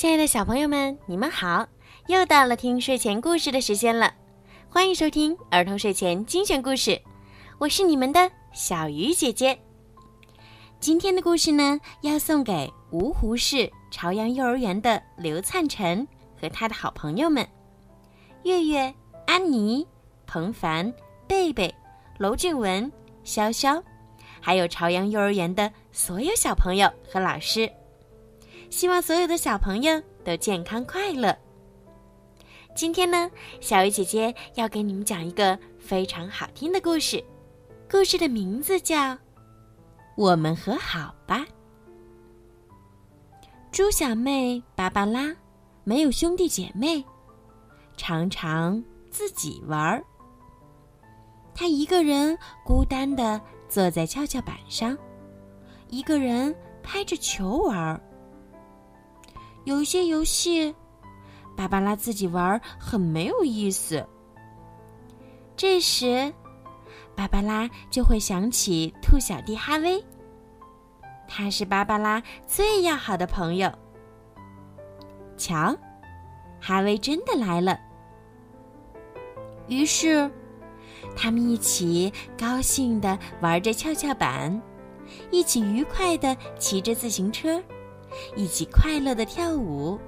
亲爱的小朋友们，你们好！又到了听睡前故事的时间了，欢迎收听儿童睡前精选故事，我是你们的小鱼姐姐。今天的故事呢，要送给芜湖市朝阳幼儿园的刘灿晨和他的好朋友们：月月、安妮、彭凡、贝贝、娄俊文、潇潇，还有朝阳幼儿园的所有小朋友和老师。希望所有的小朋友都健康快乐。今天呢，小鱼姐姐要给你们讲一个非常好听的故事，故事的名字叫《我们和好吧》。猪小妹芭芭拉没有兄弟姐妹，常常自己玩儿。她一个人孤单的坐在跷跷板上，一个人拍着球玩儿。有一些游戏，芭芭拉自己玩很没有意思。这时，芭芭拉就会想起兔小弟哈威，他是芭芭拉最要好的朋友。瞧，哈威真的来了。于是，他们一起高兴的玩着跷跷板，一起愉快的骑着自行车。一起快乐的跳舞，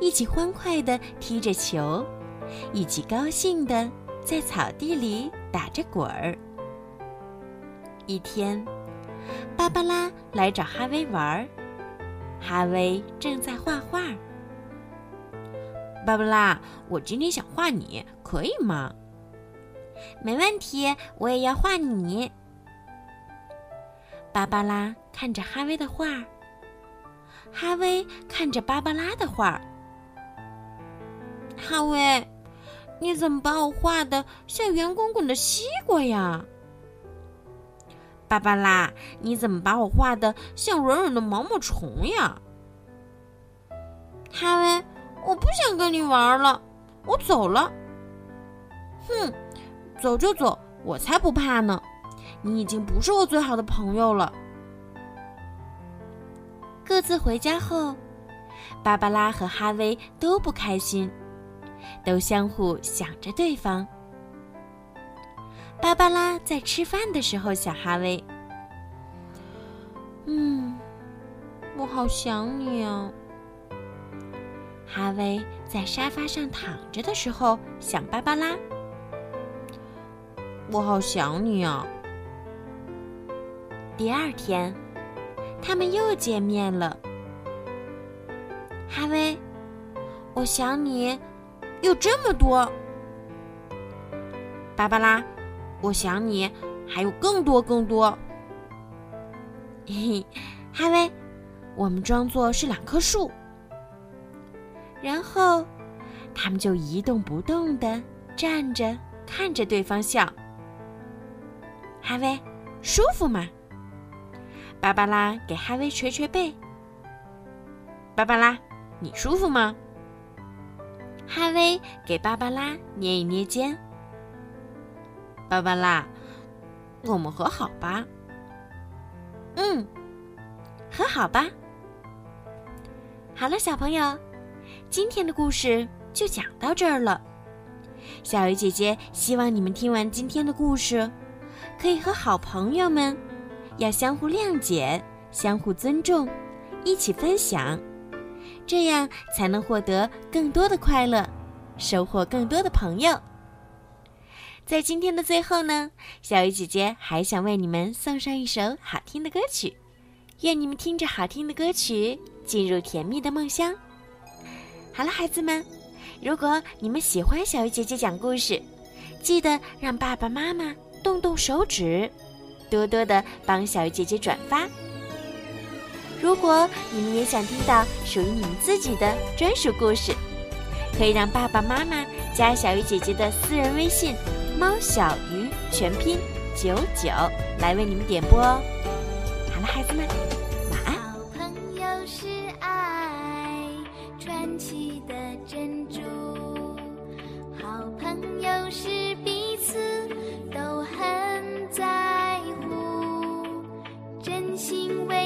一起欢快的踢着球，一起高兴的在草地里打着滚儿。一天，芭芭拉来找哈威玩儿，哈威正在画画。芭芭拉，我今天想画你，可以吗？没问题，我也要画你。芭芭拉看着哈威的画。哈威看着芭芭拉的画，哈威，你怎么把我画的像圆滚滚的西瓜呀？芭芭拉，你怎么把我画的像软软的毛毛虫呀？哈威，我不想跟你玩了，我走了。哼，走就走，我才不怕呢！你已经不是我最好的朋友了。各自回家后，芭芭拉和哈威都不开心，都相互想着对方。芭芭拉在吃饭的时候想哈威：“嗯，我好想你啊。”哈威在沙发上躺着的时候想芭芭拉：“我好想你啊。”第二天。他们又见面了，哈威，我想你有这么多。芭芭拉，我想你还有更多更多。嘿嘿，哈威，我们装作是两棵树，然后他们就一动不动的站着看着对方笑。哈威，舒服吗？芭芭拉给哈威捶捶背。芭芭拉，你舒服吗？哈威给芭芭拉捏一捏肩。芭芭拉，我们和好吧？嗯，和好吧。好了，小朋友，今天的故事就讲到这儿了。小鱼姐姐希望你们听完今天的故事，可以和好朋友们。要相互谅解，相互尊重，一起分享，这样才能获得更多的快乐，收获更多的朋友。在今天的最后呢，小鱼姐姐还想为你们送上一首好听的歌曲，愿你们听着好听的歌曲进入甜蜜的梦乡。好了，孩子们，如果你们喜欢小鱼姐姐讲故事，记得让爸爸妈妈动动手指。多多的帮小鱼姐姐转发。如果你们也想听到属于你们自己的专属故事，可以让爸爸妈妈加小鱼姐姐的私人微信“猫小鱼”全拼九九来为你们点播哦。好了，孩子们，人心为